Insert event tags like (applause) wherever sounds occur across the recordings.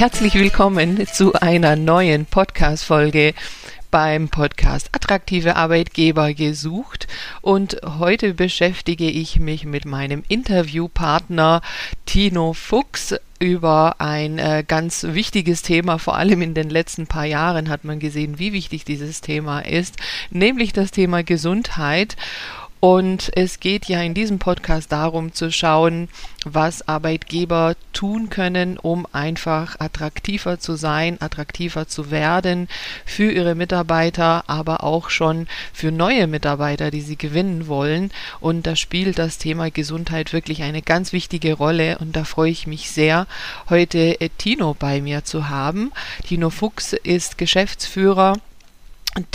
herzlich willkommen zu einer neuen Podcast-Folge beim Podcast Attraktive Arbeitgeber gesucht und heute beschäftige ich mich mit meinem Interviewpartner Tino Fuchs über ein äh, ganz wichtiges Thema, vor allem in den letzten paar Jahren hat man gesehen, wie wichtig dieses Thema ist, nämlich das Thema Gesundheit. Und es geht ja in diesem Podcast darum zu schauen, was Arbeitgeber tun können, um einfach attraktiver zu sein, attraktiver zu werden für ihre Mitarbeiter, aber auch schon für neue Mitarbeiter, die sie gewinnen wollen. Und da spielt das Thema Gesundheit wirklich eine ganz wichtige Rolle. Und da freue ich mich sehr, heute Tino bei mir zu haben. Tino Fuchs ist Geschäftsführer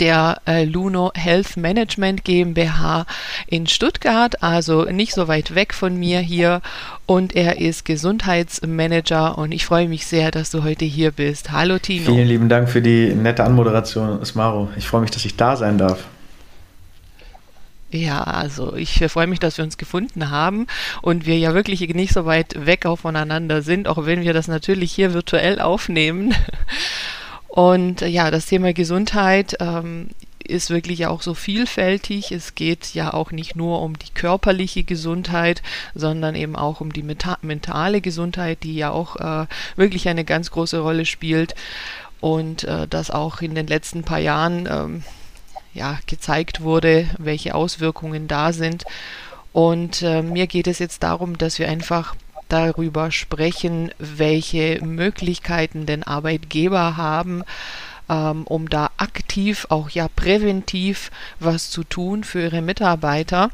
der äh, Luno Health Management GmbH in Stuttgart, also nicht so weit weg von mir hier. Und er ist Gesundheitsmanager und ich freue mich sehr, dass du heute hier bist. Hallo Tino. Vielen lieben Dank für die nette Anmoderation, Smaro. Ich freue mich, dass ich da sein darf. Ja, also ich freue mich, dass wir uns gefunden haben und wir ja wirklich nicht so weit weg auch voneinander sind, auch wenn wir das natürlich hier virtuell aufnehmen. Und äh, ja, das Thema Gesundheit ähm, ist wirklich auch so vielfältig. Es geht ja auch nicht nur um die körperliche Gesundheit, sondern eben auch um die mentale Gesundheit, die ja auch äh, wirklich eine ganz große Rolle spielt und äh, das auch in den letzten paar Jahren ähm, ja, gezeigt wurde, welche Auswirkungen da sind. Und äh, mir geht es jetzt darum, dass wir einfach darüber sprechen, welche Möglichkeiten denn Arbeitgeber haben, ähm, um da aktiv, auch ja präventiv was zu tun für ihre Mitarbeiter.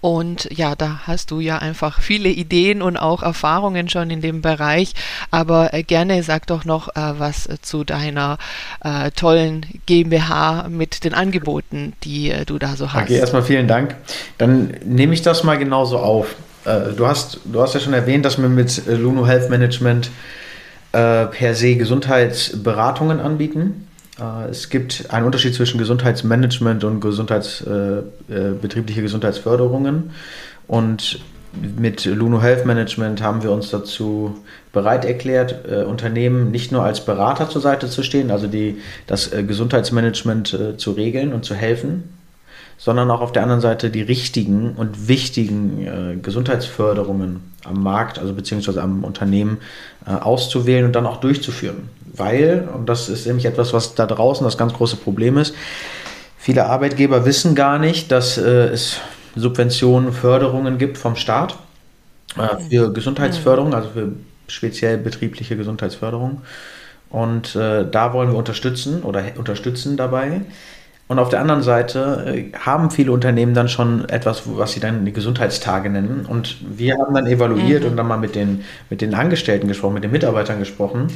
Und ja, da hast du ja einfach viele Ideen und auch Erfahrungen schon in dem Bereich. Aber äh, gerne sag doch noch äh, was äh, zu deiner äh, tollen GmbH mit den Angeboten, die äh, du da so hast. Okay, erstmal vielen Dank. Dann nehme ich das mal genauso auf. Äh, du, hast, du hast ja schon erwähnt, dass wir mit äh, Luno Health Management äh, per se Gesundheitsberatungen anbieten. Äh, es gibt einen Unterschied zwischen Gesundheitsmanagement und Gesundheits, äh, betriebliche Gesundheitsförderungen. Und mit Luno Health Management haben wir uns dazu bereit erklärt, äh, Unternehmen nicht nur als Berater zur Seite zu stehen, also die, das äh, Gesundheitsmanagement äh, zu regeln und zu helfen, sondern auch auf der anderen Seite die richtigen und wichtigen äh, Gesundheitsförderungen am Markt, also beziehungsweise am Unternehmen äh, auszuwählen und dann auch durchzuführen. Weil, und das ist nämlich etwas, was da draußen das ganz große Problem ist, viele Arbeitgeber wissen gar nicht, dass äh, es Subventionen, Förderungen gibt vom Staat äh, für Gesundheitsförderung, also für speziell betriebliche Gesundheitsförderung. Und äh, da wollen wir unterstützen oder unterstützen dabei. Und auf der anderen Seite äh, haben viele Unternehmen dann schon etwas, was sie dann die Gesundheitstage nennen. Und wir haben dann evaluiert mhm. und dann mal mit den, mit den Angestellten gesprochen, mit den Mitarbeitern gesprochen.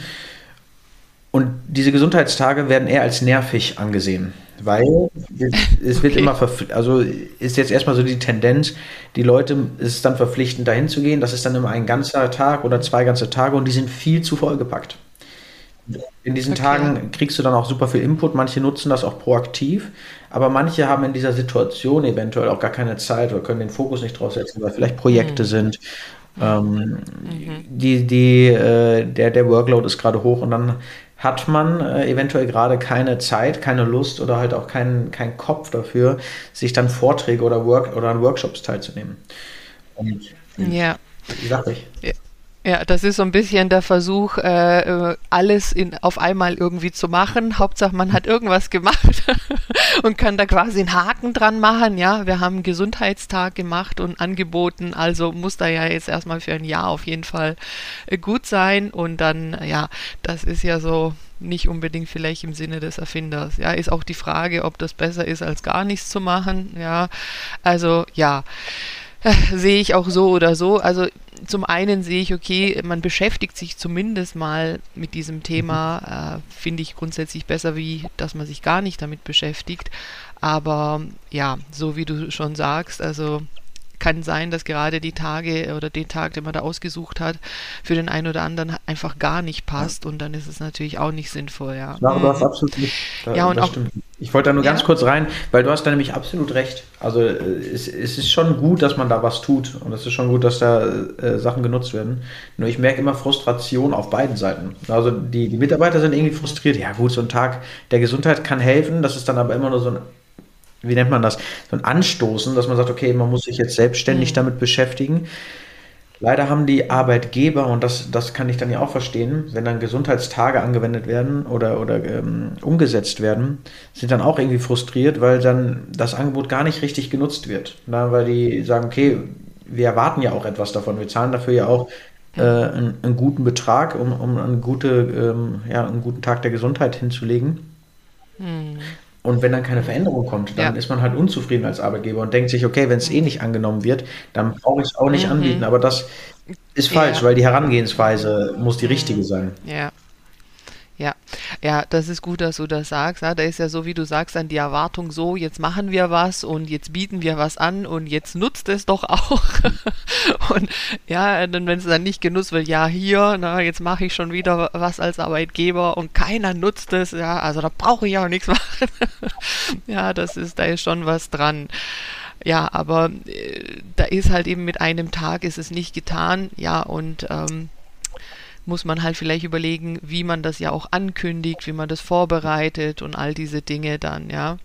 Und diese Gesundheitstage werden eher als nervig angesehen, weil es wird okay. immer, also ist jetzt erstmal so die Tendenz, die Leute, es ist dann verpflichtend dahin zu gehen, das ist dann immer ein ganzer Tag oder zwei ganze Tage und die sind viel zu vollgepackt. In diesen okay. Tagen kriegst du dann auch super viel Input. Manche nutzen das auch proaktiv, aber manche haben in dieser Situation eventuell auch gar keine Zeit oder können den Fokus nicht drauf setzen, weil vielleicht Projekte mhm. sind. Ähm, mhm. die, die, äh, der, der Workload ist gerade hoch und dann hat man äh, eventuell gerade keine Zeit, keine Lust oder halt auch keinen kein Kopf dafür, sich dann Vorträge oder, Work oder an Workshops teilzunehmen. Und, ja. Wie sag ich? Ja. Ja, das ist so ein bisschen der Versuch, äh, alles in, auf einmal irgendwie zu machen. Hauptsache, man hat irgendwas gemacht (laughs) und kann da quasi einen Haken dran machen. Ja, wir haben einen Gesundheitstag gemacht und angeboten, also muss da ja jetzt erstmal für ein Jahr auf jeden Fall äh, gut sein. Und dann, ja, das ist ja so nicht unbedingt vielleicht im Sinne des Erfinders. Ja, ist auch die Frage, ob das besser ist, als gar nichts zu machen. Ja, also ja. Äh, (laughs) sehe ich auch so oder so. Also zum einen sehe ich, okay, man beschäftigt sich zumindest mal mit diesem Thema, äh, finde ich grundsätzlich besser, wie dass man sich gar nicht damit beschäftigt. Aber ja, so wie du schon sagst, also kann sein, dass gerade die Tage oder den Tag, den man da ausgesucht hat, für den einen oder anderen einfach gar nicht passt und dann ist es natürlich auch nicht sinnvoll, ja. Ja, du hast mhm. absolut nicht. Da, ja, und auch, stimmt. Ich wollte da nur ja. ganz kurz rein, weil du hast da nämlich absolut recht. Also äh, es, es, ist schon gut, dass man da was tut und es ist schon gut, dass da äh, Sachen genutzt werden. Nur ich merke immer Frustration auf beiden Seiten. Also die, die Mitarbeiter sind irgendwie frustriert. Ja gut, so ein Tag der Gesundheit kann helfen. Das ist dann aber immer nur so ein wie nennt man das, so ein Anstoßen, dass man sagt, okay, man muss sich jetzt selbstständig mhm. damit beschäftigen. Leider haben die Arbeitgeber, und das, das kann ich dann ja auch verstehen, wenn dann Gesundheitstage angewendet werden oder, oder ähm, umgesetzt werden, sind dann auch irgendwie frustriert, weil dann das Angebot gar nicht richtig genutzt wird. Na, weil die sagen, okay, wir erwarten ja auch etwas davon, wir zahlen dafür ja auch äh, einen, einen, guten Betrag, um, um eine gute, ähm, ja, einen guten Tag der Gesundheit hinzulegen. Und wenn dann keine Veränderung kommt, dann ja. ist man halt unzufrieden als Arbeitgeber und denkt sich, okay, wenn es eh nicht angenommen wird, dann brauche ich es auch nicht mhm. anbieten. Aber das ist falsch, ja. weil die Herangehensweise muss die richtige mhm. sein. Ja. Ja, ja, das ist gut, dass du das sagst. Ja, da ist ja so, wie du sagst, dann die Erwartung so, jetzt machen wir was und jetzt bieten wir was an und jetzt nutzt es doch auch. (laughs) und ja, dann wenn es dann nicht genutzt wird, ja, hier, na, jetzt mache ich schon wieder was als Arbeitgeber und keiner nutzt es, ja, also da brauche ich auch nichts (laughs) machen. ja, das ist, da ist schon was dran. Ja, aber äh, da ist halt eben mit einem Tag ist es nicht getan, ja, und ähm, muss man halt vielleicht überlegen, wie man das ja auch ankündigt, wie man das vorbereitet und all diese Dinge dann, ja.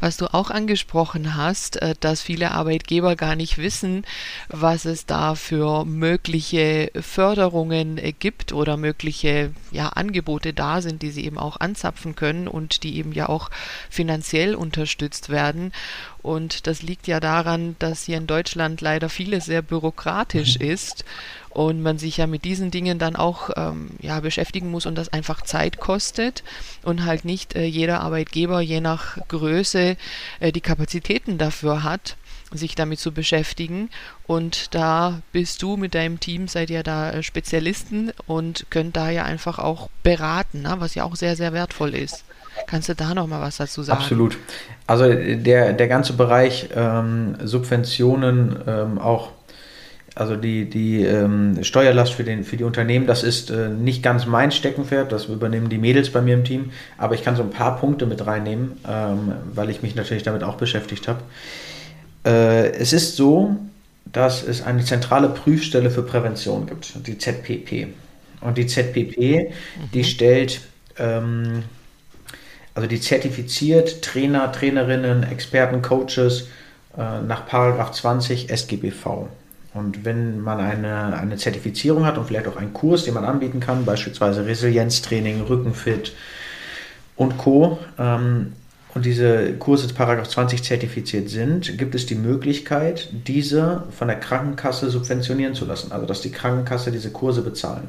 Was du auch angesprochen hast, äh, dass viele Arbeitgeber gar nicht wissen, was es da für mögliche Förderungen äh, gibt oder mögliche ja, Angebote da sind, die sie eben auch anzapfen können und die eben ja auch finanziell unterstützt werden. Und das liegt ja daran, dass hier in Deutschland leider vieles sehr bürokratisch mhm. ist und man sich ja mit diesen Dingen dann auch ähm, ja, beschäftigen muss und das einfach Zeit kostet und halt nicht äh, jeder Arbeitgeber je nach Größe äh, die Kapazitäten dafür hat sich damit zu beschäftigen. Und da bist du mit deinem Team, seid ihr da äh, Spezialisten und könnt da ja einfach auch beraten, ne? was ja auch sehr, sehr wertvoll ist. Kannst du da noch mal was dazu sagen? Absolut. Also der, der ganze Bereich ähm, Subventionen, ähm, auch also die, die ähm, Steuerlast für, den, für die Unternehmen, das ist äh, nicht ganz mein Steckenpferd, das übernehmen die Mädels bei mir im Team, aber ich kann so ein paar Punkte mit reinnehmen, ähm, weil ich mich natürlich damit auch beschäftigt habe. Äh, es ist so, dass es eine zentrale Prüfstelle für Prävention gibt, die ZPP. Und die ZPP, mhm. die stellt, ähm, also die zertifiziert Trainer, Trainerinnen, Experten, Coaches äh, nach Paragraph 20 SGBV. Und wenn man eine, eine Zertifizierung hat und vielleicht auch einen Kurs, den man anbieten kann, beispielsweise Resilienztraining, Rückenfit und Co., ähm, und diese Kurse Paragraph 20 zertifiziert sind, gibt es die Möglichkeit, diese von der Krankenkasse subventionieren zu lassen. Also dass die Krankenkasse diese Kurse bezahlen.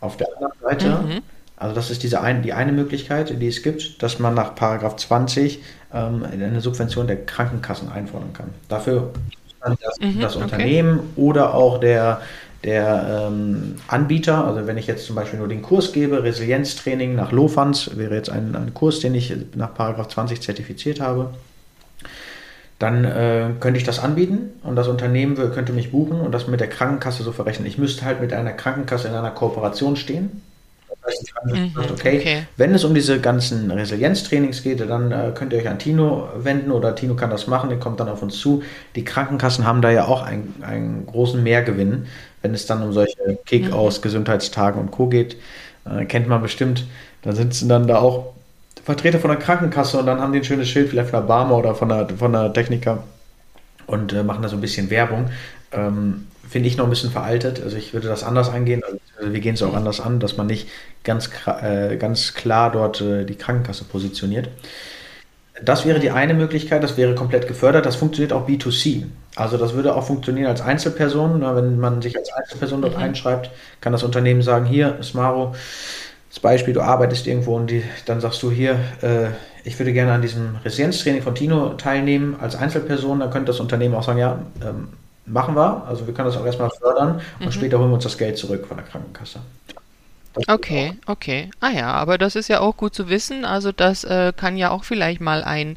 Auf der anderen Seite, mhm. Also das ist diese ein, die eine Möglichkeit, die es gibt, dass man nach Paragraph 20 ähm, eine Subvention der Krankenkassen einfordern kann. Dafür das, mhm, das Unternehmen okay. oder auch der, der ähm, Anbieter. Also wenn ich jetzt zum Beispiel nur den Kurs gebe, Resilienztraining nach Lofans, wäre jetzt ein, ein Kurs, den ich nach Paragraph 20 zertifiziert habe, dann äh, könnte ich das anbieten und das Unternehmen könnte mich buchen und das mit der Krankenkasse so verrechnen. Ich müsste halt mit einer Krankenkasse in einer Kooperation stehen Mhm, okay, okay, wenn es um diese ganzen Resilienztrainings geht, dann äh, könnt ihr euch an Tino wenden oder Tino kann das machen, der kommt dann auf uns zu. Die Krankenkassen haben da ja auch einen, einen großen Mehrgewinn, wenn es dann um solche Kick-Aus, mhm. Gesundheitstagen und Co. geht. Äh, kennt man bestimmt. Da sitzen dann da auch Vertreter von der Krankenkasse und dann haben die ein schönes Schild, vielleicht von der Barmer oder von der, von der Techniker und äh, machen da so ein bisschen Werbung. Ähm, Finde ich noch ein bisschen veraltet. Also ich würde das anders angehen. Also wir gehen es auch anders an, dass man nicht ganz, äh, ganz klar dort äh, die Krankenkasse positioniert. Das wäre die eine Möglichkeit, das wäre komplett gefördert. Das funktioniert auch B2C. Also das würde auch funktionieren als Einzelperson. Wenn man sich als Einzelperson dort mhm. einschreibt, kann das Unternehmen sagen, hier, Smaro, das Beispiel, du arbeitest irgendwo und die, dann sagst du hier, äh, ich würde gerne an diesem Resilienztraining von Tino teilnehmen als Einzelperson. Dann könnte das Unternehmen auch sagen, ja, ähm, machen wir. Also wir können das auch erstmal fördern und mhm. später holen wir uns das Geld zurück von der Krankenkasse. Okay, okay. Ah ja, aber das ist ja auch gut zu wissen. Also das äh, kann ja auch vielleicht mal ein,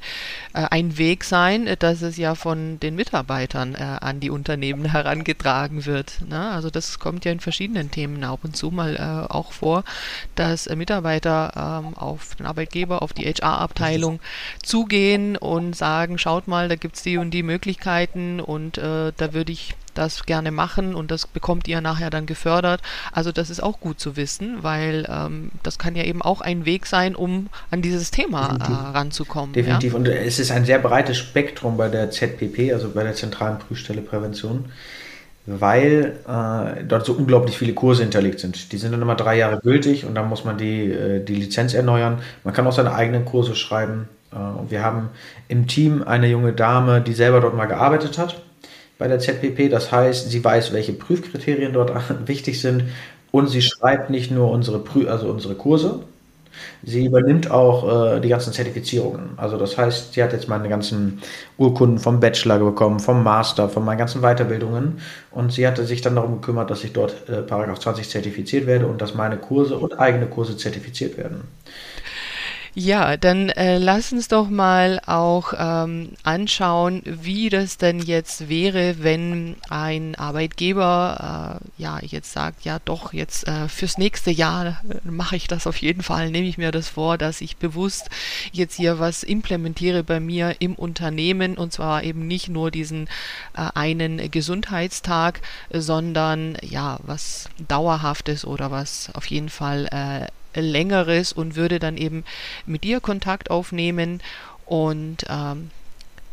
äh, ein Weg sein, äh, dass es ja von den Mitarbeitern äh, an die Unternehmen (laughs) herangetragen wird. Ne? Also das kommt ja in verschiedenen Themen ab und zu mal äh, auch vor, dass äh, Mitarbeiter ähm, auf den Arbeitgeber, auf die HR-Abteilung zugehen und sagen, schaut mal, da gibt's die und die Möglichkeiten und da würde ich das gerne machen und das bekommt ihr nachher dann gefördert. Also das ist auch gut zu wissen, weil ähm, das kann ja eben auch ein Weg sein, um an dieses Thema äh, ranzukommen. Definitiv. Ja? Und es ist ein sehr breites Spektrum bei der ZPP, also bei der Zentralen Prüfstelle Prävention weil äh, dort so unglaublich viele Kurse hinterlegt sind. Die sind dann immer drei Jahre gültig und dann muss man die, äh, die Lizenz erneuern. Man kann auch seine eigenen Kurse schreiben. Äh, und wir haben im Team eine junge Dame, die selber dort mal gearbeitet hat bei der ZPP. Das heißt, sie weiß, welche Prüfkriterien dort (laughs) wichtig sind und sie schreibt nicht nur unsere, Prü also unsere Kurse, sie übernimmt auch äh, die ganzen Zertifizierungen. Also das heißt, sie hat jetzt meine ganzen Urkunden vom Bachelor bekommen, vom Master, von meinen ganzen Weiterbildungen und sie hatte sich dann darum gekümmert, dass ich dort äh, Paragraph 20 zertifiziert werde und dass meine Kurse und eigene Kurse zertifiziert werden. Ja, dann äh, lass uns doch mal auch ähm, anschauen, wie das denn jetzt wäre, wenn ein Arbeitgeber äh, ja jetzt sagt, ja doch, jetzt äh, fürs nächste Jahr äh, mache ich das auf jeden Fall, nehme ich mir das vor, dass ich bewusst jetzt hier was implementiere bei mir im Unternehmen. Und zwar eben nicht nur diesen äh, einen Gesundheitstag, sondern ja, was dauerhaftes oder was auf jeden Fall äh, längeres und würde dann eben mit dir Kontakt aufnehmen und ähm,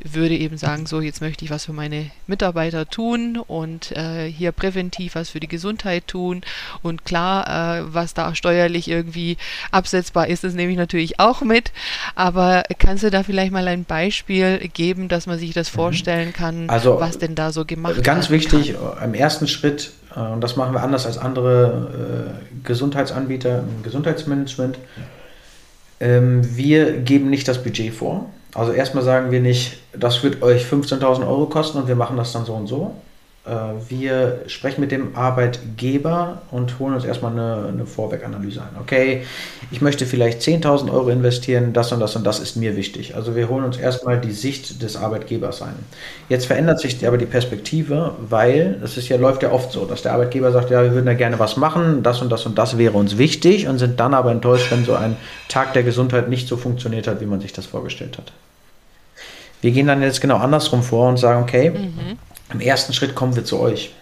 würde eben sagen, so jetzt möchte ich was für meine Mitarbeiter tun und äh, hier präventiv was für die Gesundheit tun und klar, äh, was da steuerlich irgendwie absetzbar ist, das nehme ich natürlich auch mit, aber kannst du da vielleicht mal ein Beispiel geben, dass man sich das mhm. vorstellen kann, also, was denn da so gemacht wird? Ganz wichtig, kann? im ersten Schritt äh, und das machen wir anders als andere äh, Gesundheitsanbieter im Gesundheitsmanagement. Ähm, wir geben nicht das Budget vor. Also erstmal sagen wir nicht, das wird euch 15.000 Euro kosten und wir machen das dann so und so, äh, wir sprechen mit dem Arbeitgeber und holen uns erstmal eine, eine Vorweganalyse ein. Okay, ich möchte vielleicht 10.000 Euro investieren, das und das und das ist mir wichtig. Also wir holen uns erstmal die Sicht des Arbeitgebers ein. Jetzt verändert sich aber die Perspektive, weil das ist ja, läuft ja oft so, dass der Arbeitgeber sagt, ja, wir würden da gerne was machen, das und das und das wäre uns wichtig und sind dann aber enttäuscht, wenn so ein Tag der Gesundheit nicht so funktioniert hat, wie man sich das vorgestellt hat. Wir gehen dann jetzt genau andersrum vor und sagen, okay, mhm im ersten Schritt kommen wir zu euch.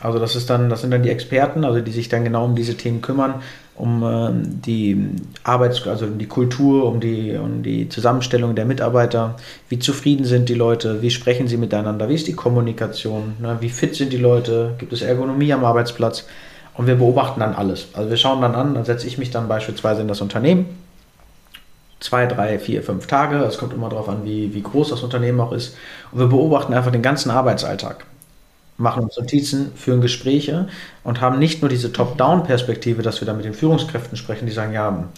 Also das ist dann, das sind dann die Experten, also die sich dann genau um diese Themen kümmern, um äh, die Arbeits-, also um die Kultur, um die, um die Zusammenstellung der Mitarbeiter. Wie zufrieden sind die Leute? Wie sprechen sie miteinander? Wie ist die Kommunikation? Ne? Wie fit sind die Leute? Gibt es Ergonomie am Arbeitsplatz? Und wir beobachten dann alles. Also wir schauen dann an, dann setze ich mich dann beispielsweise in das Unternehmen. Zwei, drei, vier, fünf Tage. Es kommt immer darauf an, wie, wie groß das Unternehmen auch ist. Und wir beobachten einfach den ganzen Arbeitsalltag, machen uns Notizen, führen Gespräche und haben nicht nur diese Top-Down-Perspektive, dass wir da mit den Führungskräften sprechen, die sagen, ja,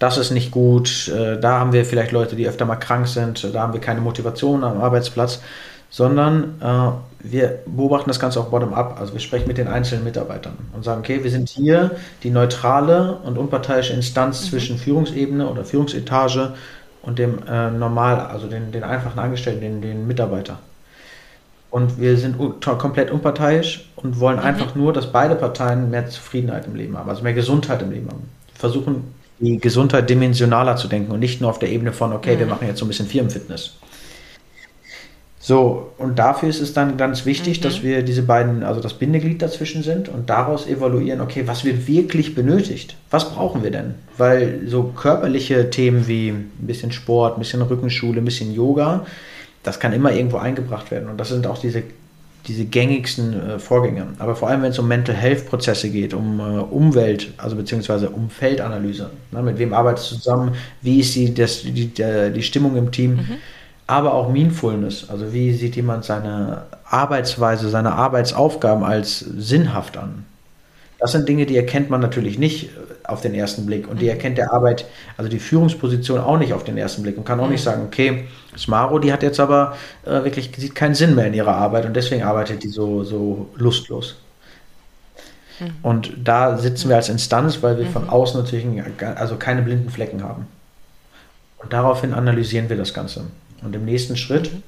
das ist nicht gut, äh, da haben wir vielleicht Leute, die öfter mal krank sind, da haben wir keine Motivation am Arbeitsplatz, sondern äh, wir beobachten das Ganze auch bottom-up. Also wir sprechen mit den einzelnen Mitarbeitern und sagen, okay, wir sind hier die neutrale und unparteiische Instanz mhm. zwischen Führungsebene oder Führungsetage und dem äh, normal, also den, den einfachen Angestellten, den, den Mitarbeiter. Und wir sind komplett unparteiisch und wollen mhm. einfach nur, dass beide Parteien mehr Zufriedenheit im Leben haben, also mehr Gesundheit im Leben haben. Versuchen, die Gesundheit dimensionaler zu denken und nicht nur auf der Ebene von, okay, mhm. wir machen jetzt so ein bisschen Firmenfitness. So, und dafür ist es dann ganz wichtig, mhm. dass wir diese beiden, also das Bindeglied dazwischen sind und daraus evaluieren, okay, was wird wirklich benötigt? Was brauchen wir denn? Weil so körperliche Themen wie ein bisschen Sport, ein bisschen Rückenschule, ein bisschen Yoga, das kann immer irgendwo eingebracht werden. Und das sind auch diese, diese gängigsten äh, Vorgänge. Aber vor allem, wenn es um Mental Health Prozesse geht, um äh, Umwelt, also beziehungsweise um Feldanalyse, ne, mit wem arbeitest du zusammen, wie ist die, das, die, die, die Stimmung im Team, mhm aber auch Meanfulness. Also wie sieht jemand seine Arbeitsweise, seine Arbeitsaufgaben als sinnhaft an? Das sind Dinge, die erkennt man natürlich nicht auf den ersten Blick. Und die mhm. erkennt der Arbeit, also die Führungsposition auch nicht auf den ersten Blick und kann auch nicht mhm. sagen, okay, Smaro, die hat jetzt aber äh, wirklich, sieht keinen Sinn mehr in ihrer Arbeit und deswegen arbeitet die so, so lustlos. Mhm. Und da sitzen wir als Instanz, weil wir mhm. von außen natürlich also keine blinden Flecken haben. Und daraufhin analysieren wir das Ganze. Und im nächsten Schritt, mhm.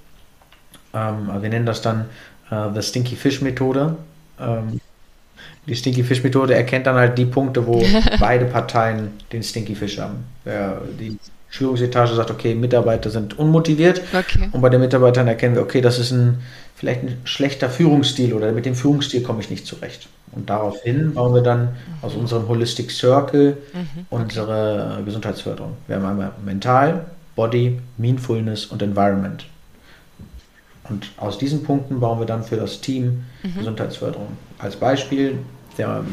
ähm, wir nennen das dann äh, The Stinky Fish Methode. Ähm, die Stinky Fish Methode erkennt dann halt die Punkte, wo (laughs) beide Parteien den Stinky Fish haben. Ja, die Führungsetage sagt, okay, Mitarbeiter sind unmotiviert. Okay. Und bei den Mitarbeitern erkennen wir, okay, das ist ein vielleicht ein schlechter Führungsstil oder mit dem Führungsstil komme ich nicht zurecht. Und daraufhin bauen wir dann aus unserem Holistic Circle mhm. unsere Gesundheitsförderung. Wir haben einmal Mental, Body, Mindfulness und Environment. Und aus diesen Punkten bauen wir dann für das Team mhm. Gesundheitsförderung. Als Beispiel, der,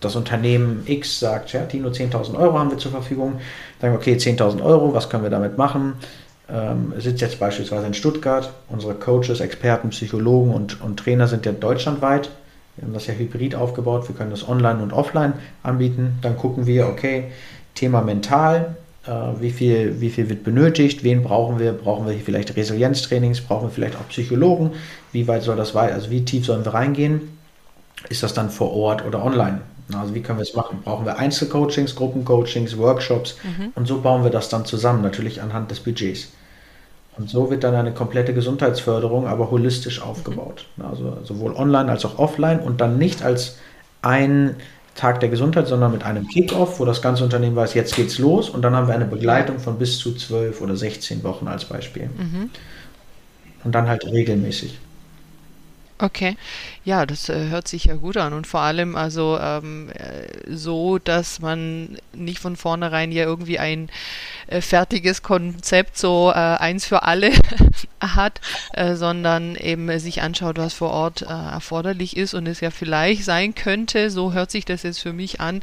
das Unternehmen X sagt, ja, Tino, 10.000 Euro haben wir zur Verfügung. Sagen wir, okay, 10.000 Euro, was können wir damit machen? Ähm, sitzt jetzt beispielsweise in Stuttgart. Unsere Coaches, Experten, Psychologen und, und Trainer sind ja deutschlandweit. Wir haben das ja hybrid aufgebaut. Wir können das online und offline anbieten. Dann gucken wir, okay, Thema mental, wie, viel, wie viel wird benötigt, wen brauchen wir, brauchen wir vielleicht Resilienztrainings, brauchen wir vielleicht auch Psychologen, wie weit soll das weit, also wie tief sollen wir reingehen? Ist das dann vor Ort oder online? Also wie können wir es machen? Brauchen wir Einzelcoachings, Gruppencoachings, Workshops mhm. und so bauen wir das dann zusammen, natürlich anhand des Budgets. Und so wird dann eine komplette Gesundheitsförderung, aber holistisch aufgebaut. Mhm. Also sowohl online als auch offline und dann nicht als ein Tag der Gesundheit, sondern mit einem Kick-Off, wo das ganze Unternehmen weiß, jetzt geht's los und dann haben wir eine Begleitung von bis zu zwölf oder 16 Wochen als Beispiel. Mhm. Und dann halt regelmäßig. Okay, ja, das äh, hört sich ja gut an und vor allem also ähm, äh, so, dass man nicht von vornherein ja irgendwie ein äh, fertiges Konzept so äh, eins für alle (laughs) hat, äh, sondern eben sich anschaut, was vor Ort äh, erforderlich ist und es ja vielleicht sein könnte, so hört sich das jetzt für mich an,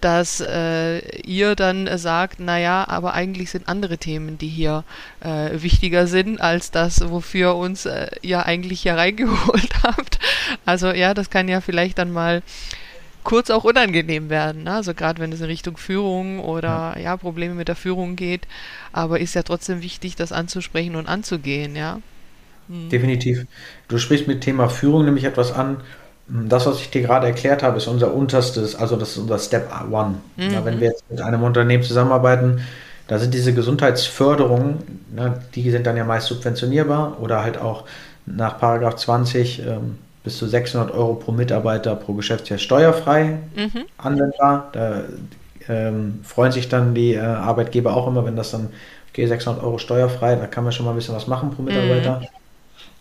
dass ihr dann sagt, naja, aber eigentlich sind andere Themen, die hier wichtiger sind als das, wofür uns ja eigentlich hier reingeholt geholt (laughs) habt. Also ja, das kann ja vielleicht dann mal kurz auch unangenehm werden. Ne? Also gerade wenn es in Richtung Führung oder ja. ja. Probleme mit der Führung geht. Aber ist ja trotzdem wichtig, das anzusprechen und anzugehen, ja. Hm. Definitiv. Du sprichst mit Thema Führung nämlich etwas an. Das, was ich dir gerade erklärt habe, ist unser unterstes, also das ist unser Step One. Mhm. Ja, wenn wir jetzt mit einem Unternehmen zusammenarbeiten, da sind diese Gesundheitsförderungen, ne, die sind dann ja meist subventionierbar oder halt auch nach Paragraph 20 ähm, bis zu 600 Euro pro Mitarbeiter pro Geschäftsjahr steuerfrei mhm. anwendbar. Da ähm, freuen sich dann die äh, Arbeitgeber auch immer, wenn das dann, okay, 600 Euro steuerfrei, da kann man schon mal ein bisschen was machen pro Mitarbeiter.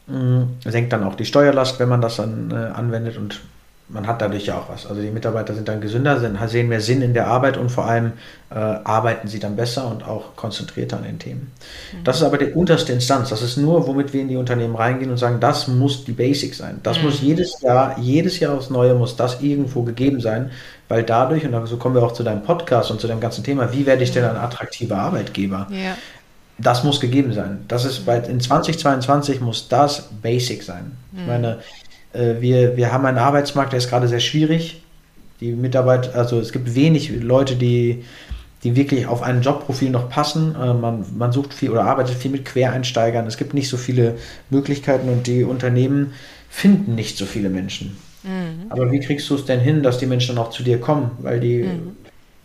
Mhm. Mhm. Senkt dann auch die Steuerlast, wenn man das dann äh, anwendet und man hat dadurch ja auch was. Also die Mitarbeiter sind dann gesünder, sind, sehen mehr Sinn in der Arbeit und vor allem äh, arbeiten sie dann besser und auch konzentrierter an den Themen. Mhm. Das ist aber die unterste Instanz. Das ist nur, womit wir in die Unternehmen reingehen und sagen, das muss die Basic sein. Das mhm. muss jedes Jahr, jedes Jahr aufs Neue muss das irgendwo gegeben sein, weil dadurch, und so kommen wir auch zu deinem Podcast und zu dem ganzen Thema, wie werde ich denn ein attraktiver Arbeitgeber? Ja. Das muss gegeben sein. Das ist bei, in 2022 muss das Basic sein. Mhm. Ich meine, wir, wir haben einen Arbeitsmarkt, der ist gerade sehr schwierig. Die Mitarbeit, also es gibt wenig Leute, die, die wirklich auf ein Jobprofil noch passen. Äh, man, man sucht viel oder arbeitet viel mit Quereinsteigern. Es gibt nicht so viele Möglichkeiten und die Unternehmen finden nicht so viele Menschen. Mhm. Aber wie kriegst du es denn hin, dass die Menschen dann auch zu dir kommen? Weil die mhm.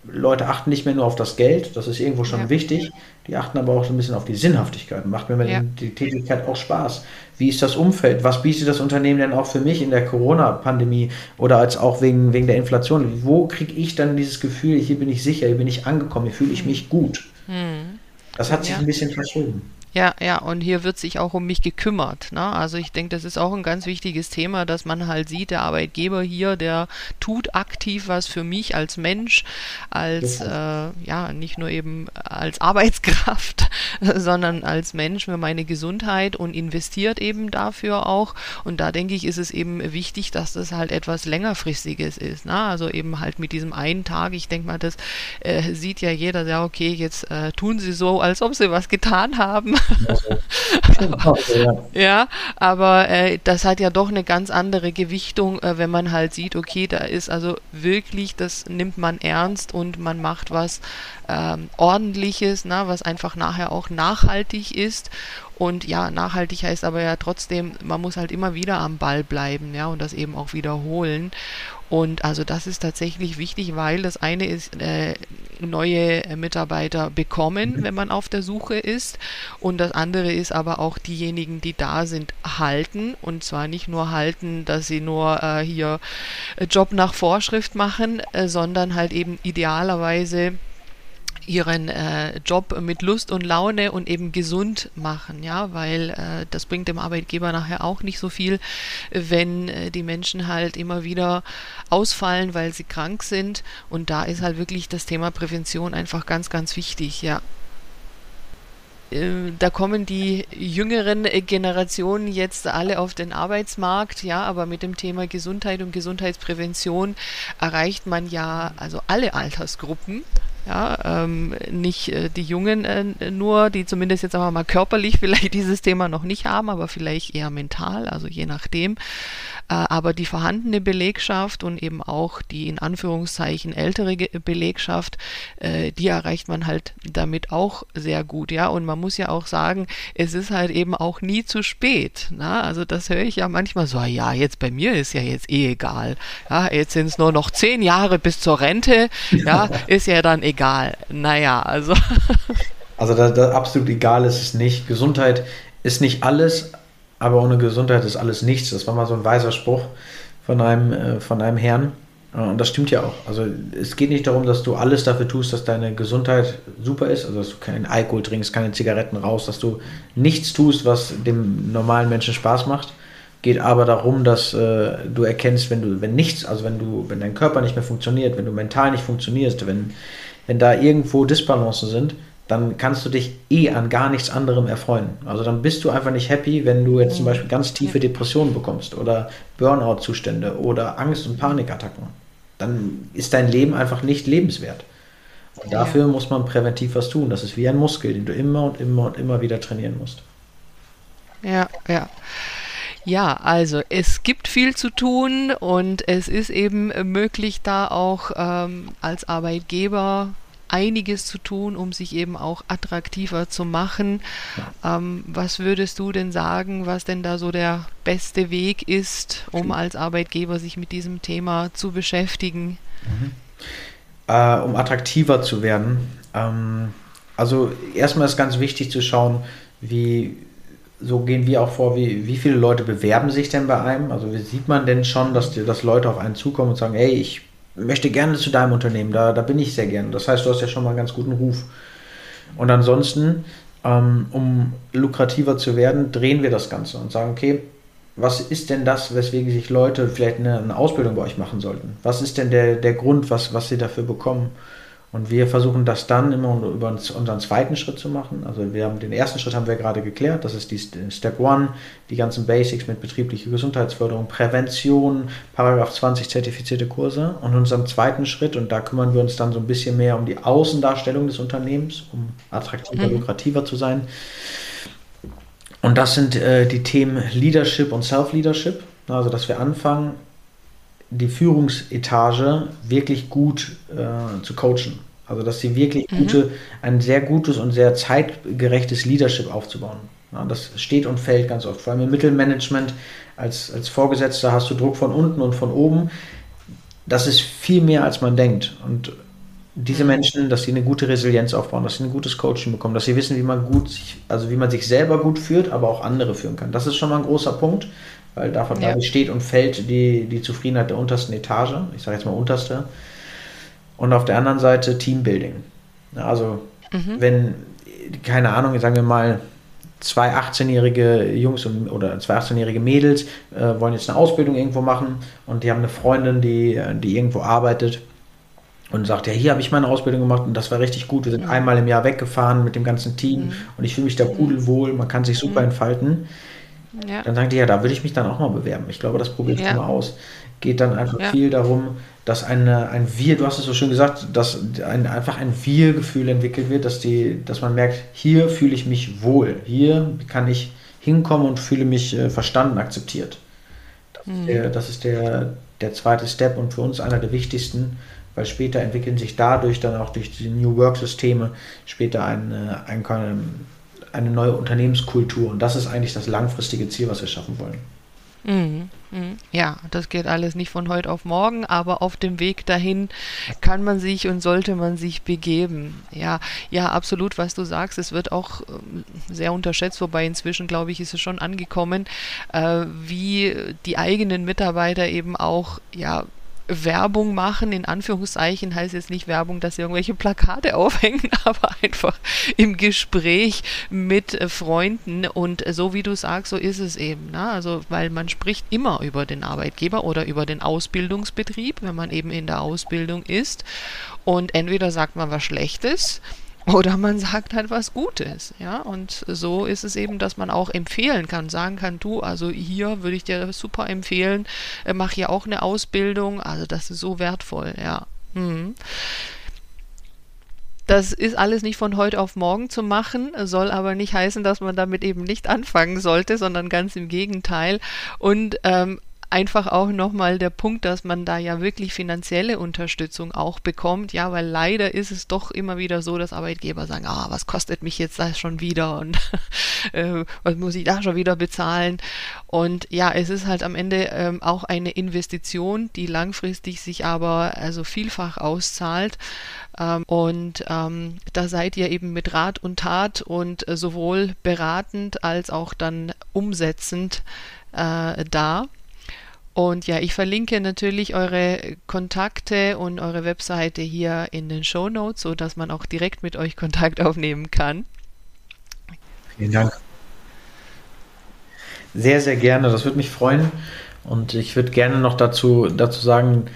Leute achten nicht mehr nur auf das Geld, das ist irgendwo schon ja. wichtig, die achten aber auch so ein bisschen auf die Sinnhaftigkeit. Macht mir ja. die Tätigkeit auch Spaß? Wie ist das Umfeld? Was bietet das Unternehmen denn auch für mich in der Corona-Pandemie oder als auch wegen, wegen der Inflation? Wo kriege ich dann dieses Gefühl, hier bin ich sicher, hier bin ich angekommen, hier fühle ich mich gut? Mhm. Das hat sich ja. ein bisschen verschoben. Ja, ja, und hier wird sich auch um mich gekümmert. Ne? Also ich denke, das ist auch ein ganz wichtiges Thema, dass man halt sieht, der Arbeitgeber hier, der tut aktiv was für mich als Mensch, als äh, ja, nicht nur eben als Arbeitskraft, (laughs) sondern als Mensch für meine Gesundheit und investiert eben dafür auch. Und da denke ich, ist es eben wichtig, dass das halt etwas längerfristiges ist. Ne? Also eben halt mit diesem einen Tag, ich denke mal, das äh, sieht ja jeder, ja, okay, jetzt äh, tun sie so, als ob sie was getan haben (laughs) ja, aber äh, das hat ja doch eine ganz andere Gewichtung, äh, wenn man halt sieht, okay, da ist also wirklich, das nimmt man ernst und man macht was ähm, ordentliches, na, was einfach nachher auch nachhaltig ist. Und ja, nachhaltig heißt aber ja trotzdem, man muss halt immer wieder am Ball bleiben, ja, und das eben auch wiederholen. Und also das ist tatsächlich wichtig, weil das eine ist, äh, neue Mitarbeiter bekommen, mhm. wenn man auf der Suche ist. Und das andere ist aber auch diejenigen, die da sind, halten. Und zwar nicht nur halten, dass sie nur äh, hier Job nach Vorschrift machen, äh, sondern halt eben idealerweise ihren äh, Job mit Lust und Laune und eben gesund machen, ja, weil äh, das bringt dem Arbeitgeber nachher auch nicht so viel, wenn äh, die Menschen halt immer wieder ausfallen, weil sie krank sind und da ist halt wirklich das Thema Prävention einfach ganz, ganz wichtig, ja äh, da kommen die jüngeren Generationen jetzt alle auf den Arbeitsmarkt, ja, aber mit dem Thema Gesundheit und Gesundheitsprävention erreicht man ja also alle Altersgruppen. Ja, ähm, nicht äh, die Jungen äh, nur, die zumindest jetzt aber mal körperlich (laughs) vielleicht dieses Thema noch nicht haben, aber vielleicht eher mental, also je nachdem. Äh, aber die vorhandene Belegschaft und eben auch die in Anführungszeichen ältere Belegschaft, äh, die erreicht man halt damit auch sehr gut, ja. Und man muss ja auch sagen, es ist halt eben auch nie zu spät. Na? Also das höre ich ja manchmal so, ja, jetzt bei mir ist ja jetzt eh egal. Ja, jetzt sind es nur noch zehn Jahre bis zur Rente, ja, (laughs) ist ja dann egal. Naja, also. Also da, da absolut egal ist es nicht. Gesundheit ist nicht alles, aber ohne Gesundheit ist alles nichts. Das war mal so ein weiser Spruch von einem, äh, von einem Herrn. Und das stimmt ja auch. Also es geht nicht darum, dass du alles dafür tust, dass deine Gesundheit super ist, also dass du keinen Alkohol trinkst, keine Zigaretten raus, dass du nichts tust, was dem normalen Menschen Spaß macht. Geht aber darum, dass äh, du erkennst, wenn du, wenn nichts, also wenn du, wenn dein Körper nicht mehr funktioniert, wenn du mental nicht funktionierst, wenn, wenn da irgendwo Disbalancen sind, dann kannst du dich eh an gar nichts anderem erfreuen. Also dann bist du einfach nicht happy, wenn du jetzt zum mhm. Beispiel ganz tiefe Depressionen bekommst oder Burnout-Zustände oder Angst- und Panikattacken. Dann ist dein Leben einfach nicht lebenswert. Und dafür muss man präventiv was tun. Das ist wie ein Muskel, den du immer und immer und immer wieder trainieren musst. Ja, ja. Ja, also es gibt viel zu tun und es ist eben möglich, da auch ähm, als Arbeitgeber einiges zu tun, um sich eben auch attraktiver zu machen. Ähm, was würdest du denn sagen, was denn da so der beste Weg ist, um als Arbeitgeber sich mit diesem Thema zu beschäftigen? Mhm. Äh, um attraktiver zu werden. Ähm, also erstmal ist ganz wichtig zu schauen, wie so gehen wir auch vor, wie, wie viele Leute bewerben sich denn bei einem? Also wie sieht man denn schon, dass, die, dass Leute auf einen zukommen und sagen, hey, ich möchte gerne zu deinem Unternehmen, da, da bin ich sehr gerne. Das heißt, du hast ja schon mal einen ganz guten Ruf. Und ansonsten, ähm, um lukrativer zu werden, drehen wir das Ganze und sagen, okay, was ist denn das, weswegen sich Leute vielleicht eine, eine Ausbildung bei euch machen sollten? Was ist denn der, der Grund, was, was sie dafür bekommen? Und wir versuchen das dann immer über unseren zweiten Schritt zu machen. Also wir haben den ersten Schritt haben wir gerade geklärt, das ist die Step One, die ganzen Basics mit betrieblicher Gesundheitsförderung, Prävention, Paragraph 20 zertifizierte Kurse. Und unserem zweiten Schritt, und da kümmern wir uns dann so ein bisschen mehr um die Außendarstellung des Unternehmens, um attraktiver, mhm. lukrativer zu sein. Und das sind äh, die Themen Leadership und Self-Leadership. Also dass wir anfangen, die Führungsetage wirklich gut äh, zu coachen. Also dass sie wirklich mhm. gute, ein sehr gutes und sehr zeitgerechtes Leadership aufzubauen. Ja, das steht und fällt ganz oft. Vor allem im Mittelmanagement als, als Vorgesetzter hast du Druck von unten und von oben. Das ist viel mehr, als man denkt. Und diese mhm. Menschen, dass sie eine gute Resilienz aufbauen, dass sie ein gutes Coaching bekommen, dass sie wissen, wie man gut sich, also wie man sich selber gut führt, aber auch andere führen kann. Das ist schon mal ein großer Punkt weil davon ja. steht und fällt die, die Zufriedenheit der untersten Etage, ich sage jetzt mal unterste. Und auf der anderen Seite Teambuilding. Also mhm. wenn, keine Ahnung, sagen wir mal, zwei 18-jährige Jungs oder zwei 18-jährige Mädels äh, wollen jetzt eine Ausbildung irgendwo machen und die haben eine Freundin, die, die irgendwo arbeitet und sagt, ja, hier habe ich meine Ausbildung gemacht und das war richtig gut. Wir sind mhm. einmal im Jahr weggefahren mit dem ganzen Team mhm. und ich fühle mich da mhm. pudelwohl, man kann sich super mhm. entfalten. Ja. Dann sagen die, ja, da würde ich mich dann auch mal bewerben. Ich glaube, das probiere ich ja. mal aus. Geht dann einfach ja. viel darum, dass eine, ein Wir, du hast es so schön gesagt, dass ein, einfach ein Wir-Gefühl entwickelt wird, dass, die, dass man merkt, hier fühle ich mich wohl, hier kann ich hinkommen und fühle mich äh, verstanden, akzeptiert. Das, mhm. ist, der, das ist der, der zweite Step und für uns einer der wichtigsten, weil später entwickeln sich dadurch dann auch durch die New Work-Systeme später eine, eine, eine neue Unternehmenskultur. Und das ist eigentlich das langfristige Ziel, was wir schaffen wollen. Mhm, mhm. Ja, das geht alles nicht von heute auf morgen, aber auf dem Weg dahin kann man sich und sollte man sich begeben. Ja, ja, absolut, was du sagst. Es wird auch ähm, sehr unterschätzt, wobei inzwischen, glaube ich, ist es schon angekommen, äh, wie die eigenen Mitarbeiter eben auch, ja, Werbung machen, in Anführungszeichen heißt jetzt nicht Werbung, dass sie irgendwelche Plakate (laughs) aufhängen, aber einfach im Gespräch mit äh, Freunden und so wie du sagst, so ist es eben. Ne? Also, weil man spricht immer über den Arbeitgeber oder über den Ausbildungsbetrieb, wenn man eben in der Ausbildung ist und entweder sagt man was Schlechtes oder man sagt halt was Gutes, ja. Und so ist es eben, dass man auch empfehlen kann, sagen kann, du, also hier würde ich dir super empfehlen, äh, mach hier auch eine Ausbildung, also das ist so wertvoll, ja. Mhm. Das ist alles nicht von heute auf morgen zu machen, soll aber nicht heißen, dass man damit eben nicht anfangen sollte, sondern ganz im Gegenteil. Und ähm, einfach auch nochmal der Punkt, dass man da ja wirklich finanzielle Unterstützung auch bekommt. Ja, weil leider ist es doch immer wieder so, dass Arbeitgeber sagen, ah, was kostet mich jetzt das schon wieder und (laughs) äh, was muss ich da schon wieder bezahlen? Und ja, es ist halt am Ende ähm, auch eine Investition, die langfristig sich aber also vielfach auszahlt. Ähm, und ähm, da seid ihr eben mit Rat und Tat und äh, sowohl beratend als auch dann umsetzend äh, da. Und ja, ich verlinke natürlich eure Kontakte und eure Webseite hier in den Show Notes, sodass man auch direkt mit euch Kontakt aufnehmen kann. Vielen Dank. Sehr, sehr gerne. Das würde mich freuen. Und ich würde gerne noch dazu, dazu sagen,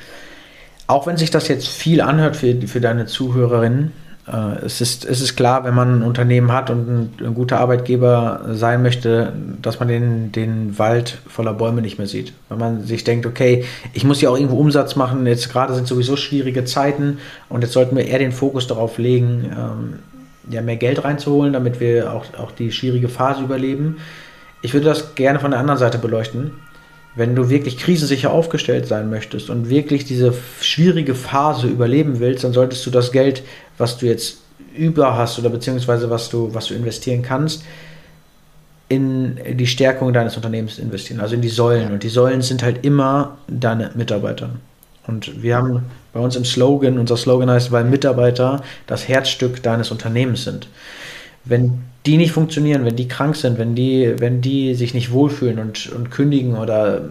auch wenn sich das jetzt viel anhört für, für deine Zuhörerinnen, es, ist, es ist klar, wenn man ein Unternehmen hat und ein, ein, guter Arbeitgeber sein möchte, dass man den, den Wald voller Bäume nicht mehr sieht. Wenn man sich denkt, okay, ich muss ja auch irgendwo Umsatz machen, jetzt gerade sind sowieso schwierige Zeiten und jetzt sollten wir eher den Fokus darauf legen, ähm, ja, mehr Geld reinzuholen, damit wir auch, auch die schwierige Phase überleben. Ich würde das gerne von der anderen Seite beleuchten. Wenn du wirklich krisensicher aufgestellt sein möchtest und wirklich diese schwierige Phase überleben willst, dann solltest du das Geld, was du jetzt über hast oder beziehungsweise was du, was du investieren kannst, in die Stärkung deines Unternehmens investieren, also in die Säulen. Und die Säulen sind halt immer deine Mitarbeiter. Und wir haben bei uns im Slogan, unser Slogan heißt, weil Mitarbeiter das Herzstück deines Unternehmens sind. Wenn die nicht funktionieren, wenn die krank sind, wenn die, wenn die sich nicht wohlfühlen und, und kündigen oder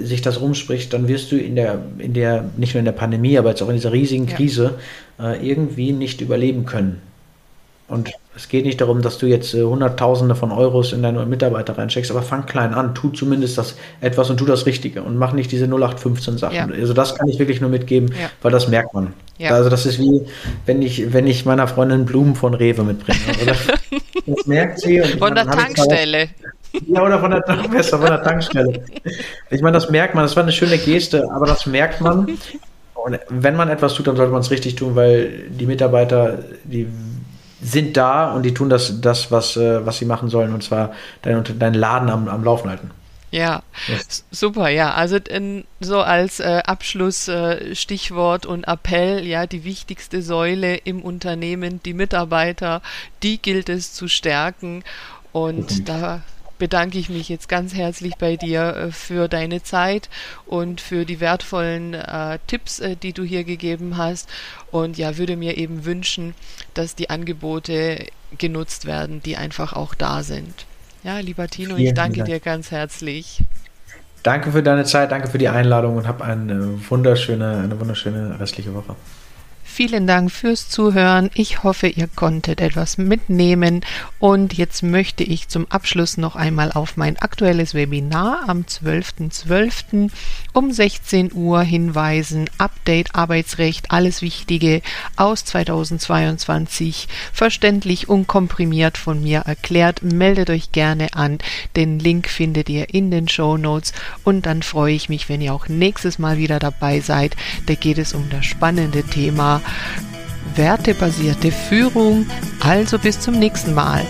sich das rumspricht, dann wirst du in der, in der, nicht nur in der Pandemie, aber jetzt auch in dieser riesigen Krise ja. äh, irgendwie nicht überleben können. Und es geht nicht darum, dass du jetzt äh, Hunderttausende von Euros in deine Mitarbeiter reinsteckst, aber fang klein an, tu zumindest das etwas und tu das Richtige und mach nicht diese 0815 Sachen. Ja. Also das kann ich wirklich nur mitgeben, ja. weil das merkt man. Ja. Also das ist wie, wenn ich, wenn ich meiner Freundin Blumen von Rewe mitbringe. Also das, (laughs) das, merkt sie. von der Tankstelle. Ja, oder von der, (laughs) besser, von der Tankstelle. Ich meine, das merkt man, das war eine schöne Geste, aber das merkt man. Und wenn man etwas tut, dann sollte man es richtig tun, weil die Mitarbeiter, die sind da und die tun das, das was, äh, was sie machen sollen, und zwar deinen dein Laden am, am Laufen halten. Ja, yes. super, ja. Also in, so als äh, Abschlussstichwort äh, und Appell, ja, die wichtigste Säule im Unternehmen, die Mitarbeiter, die gilt es zu stärken. Und mhm. da bedanke ich mich jetzt ganz herzlich bei dir äh, für deine Zeit und für die wertvollen äh, Tipps, äh, die du hier gegeben hast. Und ja, würde mir eben wünschen, dass die Angebote genutzt werden, die einfach auch da sind. Ja, lieber Tino, Vielen ich danke Dank. dir ganz herzlich. Danke für deine Zeit, danke für die Einladung und hab eine wunderschöne, eine wunderschöne restliche Woche. Vielen Dank fürs Zuhören. Ich hoffe, ihr konntet etwas mitnehmen. Und jetzt möchte ich zum Abschluss noch einmal auf mein aktuelles Webinar am 12.12. .12. um 16 Uhr hinweisen. Update Arbeitsrecht, alles Wichtige aus 2022, verständlich und komprimiert von mir erklärt. Meldet euch gerne an. Den Link findet ihr in den Show Notes. Und dann freue ich mich, wenn ihr auch nächstes Mal wieder dabei seid. Da geht es um das spannende Thema wertebasierte Führung. Also bis zum nächsten Mal.